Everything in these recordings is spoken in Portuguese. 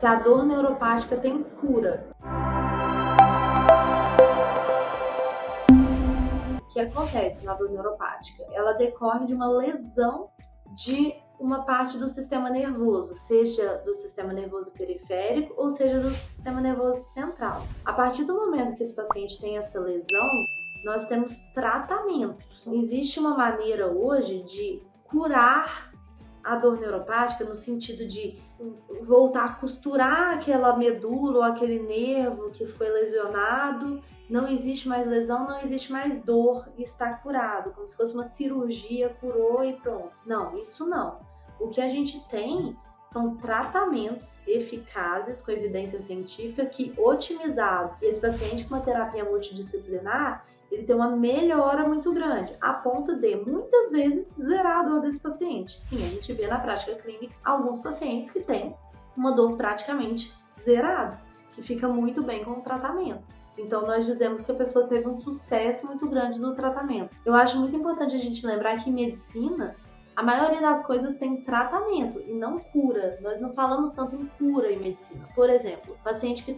se a dor neuropática tem cura. O que acontece na dor neuropática? Ela decorre de uma lesão de uma parte do sistema nervoso, seja do sistema nervoso periférico ou seja do sistema nervoso central. A partir do momento que esse paciente tem essa lesão, nós temos tratamentos. Existe uma maneira hoje de curar a dor neuropática no sentido de voltar a costurar aquela medula ou aquele nervo que foi lesionado. Não existe mais lesão, não existe mais dor está curado, como se fosse uma cirurgia, curou e pronto. Não, isso não. O que a gente tem são tratamentos eficazes com evidência científica que otimizados. E esse paciente com uma terapia multidisciplinar, ele tem uma melhora muito grande, a ponto de muitas vezes zerar a dor desse paciente. Sim, a gente vê na prática clínica alguns pacientes que têm uma dor praticamente zerada, que fica muito bem com o tratamento. Então, nós dizemos que a pessoa teve um sucesso muito grande no tratamento. Eu acho muito importante a gente lembrar que medicina, a maioria das coisas tem tratamento e não cura. Nós não falamos tanto em cura em medicina. Por exemplo, paciente que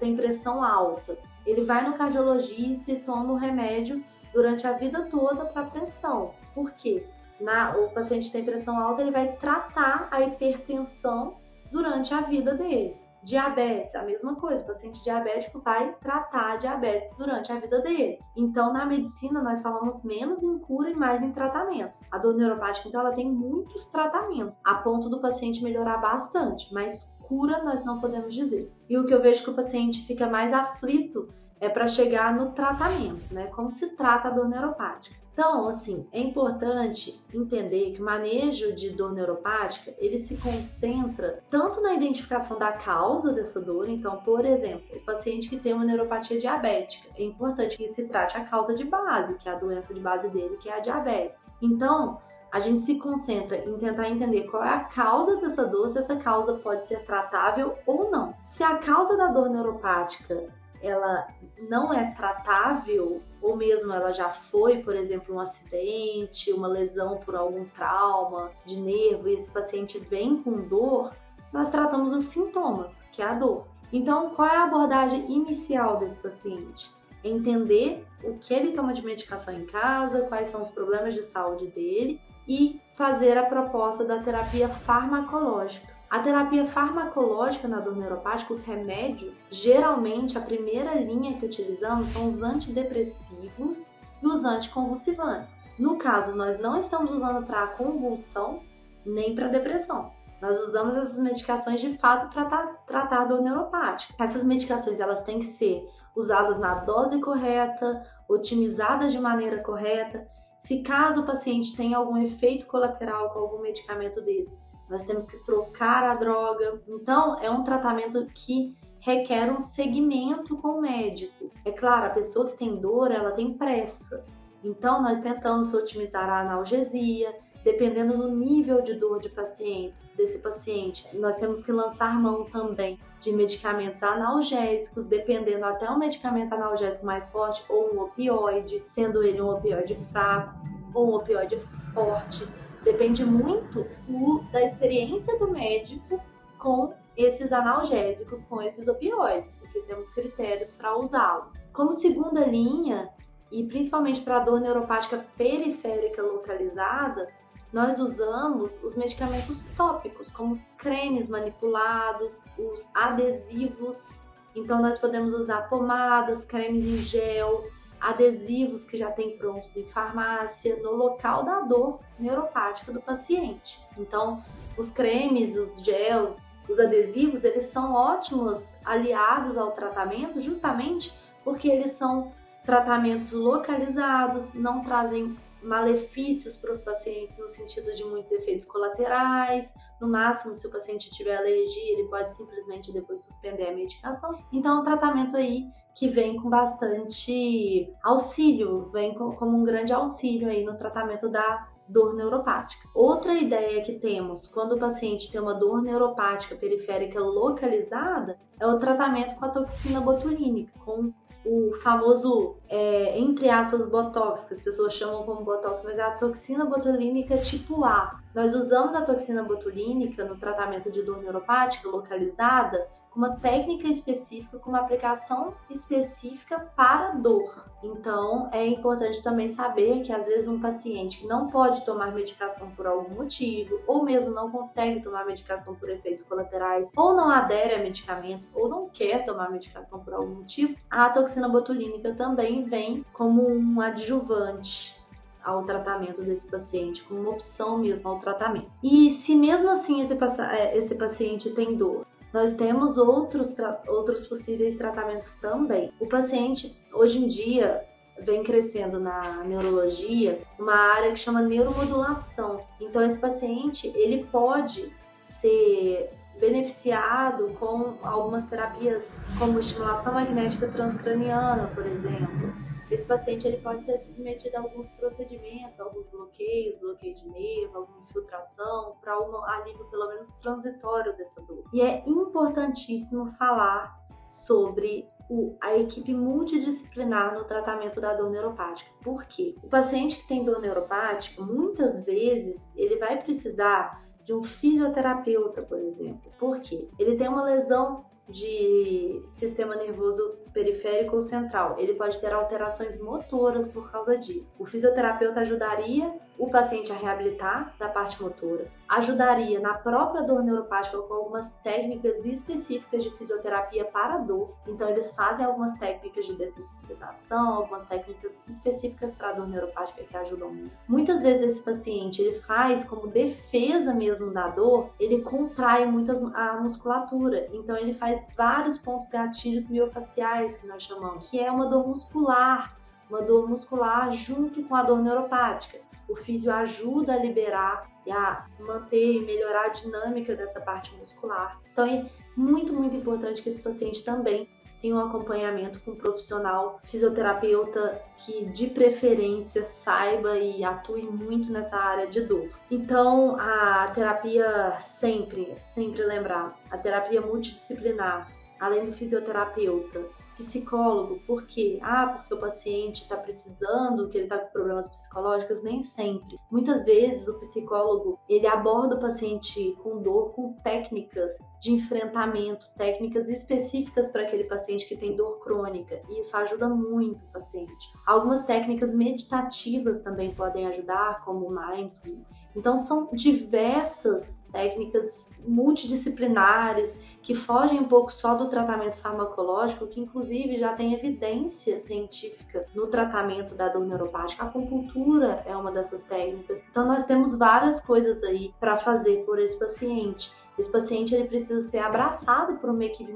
tem pressão alta, ele vai no cardiologista e toma o remédio durante a vida toda para pressão. Por quê? Na, o paciente tem pressão alta, ele vai tratar a hipertensão durante a vida dele. Diabetes, a mesma coisa, o paciente diabético vai tratar a diabetes durante a vida dele. Então, na medicina, nós falamos menos em cura e mais em tratamento. A dor neuropática, então, ela tem muitos tratamentos, a ponto do paciente melhorar bastante, mas cura nós não podemos dizer. E o que eu vejo que o paciente fica mais aflito é para chegar no tratamento, né? Como se trata a dor neuropática. Então, assim, é importante entender que o manejo de dor neuropática, ele se concentra tanto na identificação da causa dessa dor, então, por exemplo, o paciente que tem uma neuropatia diabética, é importante que se trate a causa de base, que é a doença de base dele, que é a diabetes. Então, a gente se concentra em tentar entender qual é a causa dessa dor, se essa causa pode ser tratável ou não. Se a causa da dor neuropática ela não é tratável, ou mesmo ela já foi, por exemplo, um acidente, uma lesão por algum trauma de nervo, e esse paciente vem com dor, nós tratamos os sintomas, que é a dor. Então, qual é a abordagem inicial desse paciente? Entender o que ele toma de medicação em casa, quais são os problemas de saúde dele e fazer a proposta da terapia farmacológica. A terapia farmacológica na dor neuropática, os remédios, geralmente a primeira linha que utilizamos são os antidepressivos e os anticonvulsivantes. No caso, nós não estamos usando para convulsão nem para depressão. Nós usamos essas medicações de fato para tratar a dor neuropática. Essas medicações elas têm que ser usadas na dose correta, otimizadas de maneira correta. Se caso o paciente tenha algum efeito colateral com algum medicamento desse, nós temos que trocar a droga. Então, é um tratamento que requer um segmento com o médico. É claro, a pessoa que tem dor, ela tem pressa. Então, nós tentamos otimizar a analgesia, dependendo do nível de dor de paciente, desse paciente. Nós temos que lançar mão também de medicamentos analgésicos, dependendo até um medicamento analgésico mais forte ou um opioide, sendo ele um opioide fraco ou um opioide forte. Depende muito do, da experiência do médico com esses analgésicos, com esses opioides, porque temos critérios para usá-los. Como segunda linha, e principalmente para dor neuropática periférica localizada, nós usamos os medicamentos tópicos, como os cremes manipulados, os adesivos. Então, nós podemos usar pomadas, cremes em gel, adesivos que já tem prontos em farmácia no local da dor neuropática do paciente. Então, os cremes, os gels, os adesivos, eles são ótimos aliados ao tratamento justamente porque eles são tratamentos localizados, não trazem malefícios para os pacientes no sentido de muitos efeitos colaterais. No máximo, se o paciente tiver alergia, ele pode simplesmente depois suspender a medicação. Então, é um tratamento aí que vem com bastante auxílio, vem como um grande auxílio aí no tratamento da dor neuropática. Outra ideia que temos quando o paciente tem uma dor neuropática periférica localizada é o tratamento com a toxina botulínica, com o famoso, é, entre aspas, botox, que as pessoas chamam como botox, mas é a toxina botulínica tipo A. Nós usamos a toxina botulínica no tratamento de dor neuropática localizada uma técnica específica, com uma aplicação específica para dor. Então, é importante também saber que às vezes um paciente que não pode tomar medicação por algum motivo, ou mesmo não consegue tomar medicação por efeitos colaterais, ou não adere a medicamentos, ou não quer tomar medicação por algum motivo, a toxina botulínica também vem como um adjuvante ao tratamento desse paciente, como uma opção mesmo ao tratamento. E se mesmo assim esse, é, esse paciente tem dor, nós temos outros, outros possíveis tratamentos também. O paciente, hoje em dia, vem crescendo na neurologia uma área que chama neuromodulação. Então, esse paciente, ele pode ser beneficiado com algumas terapias como estimulação magnética transcraniana, por exemplo, esse paciente ele pode ser submetido a alguns procedimentos, alguns bloqueios, bloqueio de nervo, alguma infiltração, para um alívio pelo menos transitório dessa dor. E é importantíssimo falar sobre o, a equipe multidisciplinar no tratamento da dor neuropática. Por quê? O paciente que tem dor neuropática, muitas vezes, ele vai precisar de um fisioterapeuta, por exemplo. Por quê? Ele tem uma lesão de sistema nervoso periférico ou central. Ele pode ter alterações motoras por causa disso. O fisioterapeuta ajudaria o paciente a reabilitar da parte motora, ajudaria na própria dor neuropática com algumas técnicas específicas de fisioterapia para dor. Então, eles fazem algumas técnicas de dessensibilização, algumas técnicas específicas para dor neuropática que ajudam muito. Muitas vezes esse paciente ele faz como defesa mesmo da dor, ele contrai muito a musculatura. Então, ele faz vários pontos gatilhos miofaciais que nós chamamos, que é uma dor muscular, uma dor muscular junto com a dor neuropática o físio ajuda a liberar e a manter e melhorar a dinâmica dessa parte muscular. Então é muito, muito importante que esse paciente também tenha um acompanhamento com um profissional fisioterapeuta que de preferência saiba e atue muito nessa área de dor. Então a terapia sempre, sempre lembrar, a terapia multidisciplinar, além do fisioterapeuta, psicólogo, por quê? Ah, porque o paciente está precisando, que ele está com problemas psicológicos, nem sempre. Muitas vezes o psicólogo ele aborda o paciente com dor com técnicas de enfrentamento, técnicas específicas para aquele paciente que tem dor crônica, e isso ajuda muito o paciente. Algumas técnicas meditativas também podem ajudar, como mindfulness. Então são diversas técnicas multidisciplinares que fogem um pouco só do tratamento farmacológico, que inclusive já tem evidência científica no tratamento da dor neuropática. A acupuntura é uma dessas técnicas. Então nós temos várias coisas aí para fazer por esse paciente. Esse paciente ele precisa ser abraçado por uma equipe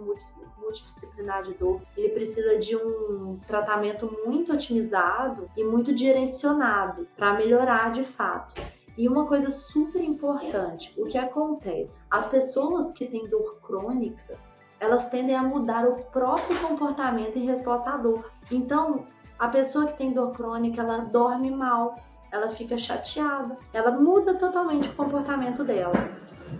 multidisciplinar de dor. Ele precisa de um tratamento muito otimizado e muito direcionado para melhorar de fato. E uma coisa super importante, o que acontece? As pessoas que têm dor crônica, elas tendem a mudar o próprio comportamento em resposta à dor. Então, a pessoa que tem dor crônica, ela dorme mal, ela fica chateada, ela muda totalmente o comportamento dela.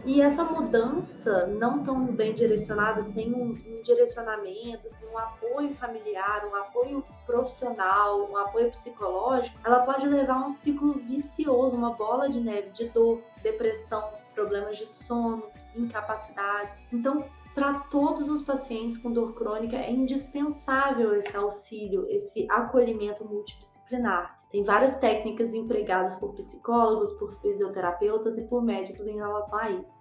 E essa mudança não tão bem direcionada, sem um, um, direcionamento, sem um apoio familiar, um apoio profissional, um apoio psicológico, ela pode levar a um ciclo vicioso, uma bola de neve de dor, depressão, problemas de sono, incapacidades. Então, para todos os pacientes com dor crônica é indispensável esse auxílio, esse acolhimento multidisciplinar. Tem várias técnicas empregadas por psicólogos, por fisioterapeutas e por médicos em relação a isso.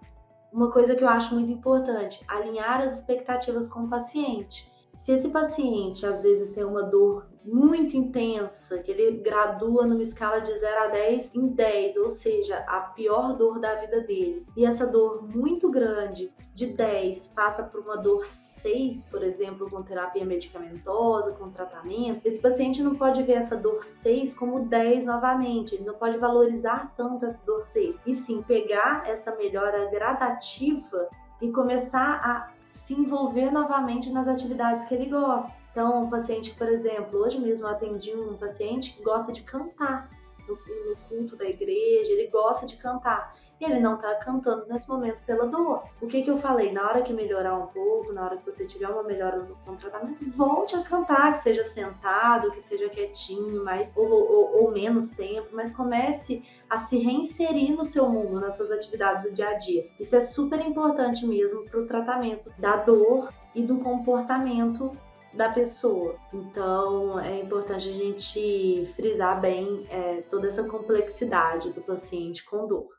Uma coisa que eu acho muito importante, alinhar as expectativas com o paciente. Se esse paciente às vezes tem uma dor muito intensa, que ele gradua numa escala de 0 a 10 em 10, ou seja, a pior dor da vida dele, e essa dor muito grande de 10 passa por uma dor 6, por exemplo, com terapia medicamentosa, com tratamento, esse paciente não pode ver essa dor 6 como 10 novamente, ele não pode valorizar tanto essa dor 6, e sim pegar essa melhora gradativa e começar a se envolver novamente nas atividades que ele gosta. Então, um paciente, por exemplo, hoje mesmo eu atendi um paciente que gosta de cantar. No, no culto da igreja, ele gosta de cantar e ele não tá cantando nesse momento pela dor. O que que eu falei? Na hora que melhorar um pouco, na hora que você tiver uma melhora no, tratamento, volte a cantar, que seja sentado, que seja quietinho, mais ou, ou, ou, menos tempo, mas comece a se reinserir no seu mundo, nas suas atividades do dia a dia. Isso é super importante mesmo para o tratamento da dor e do comportamento da pessoa. Então é importante a gente frisar bem é, toda essa complexidade do paciente com dor.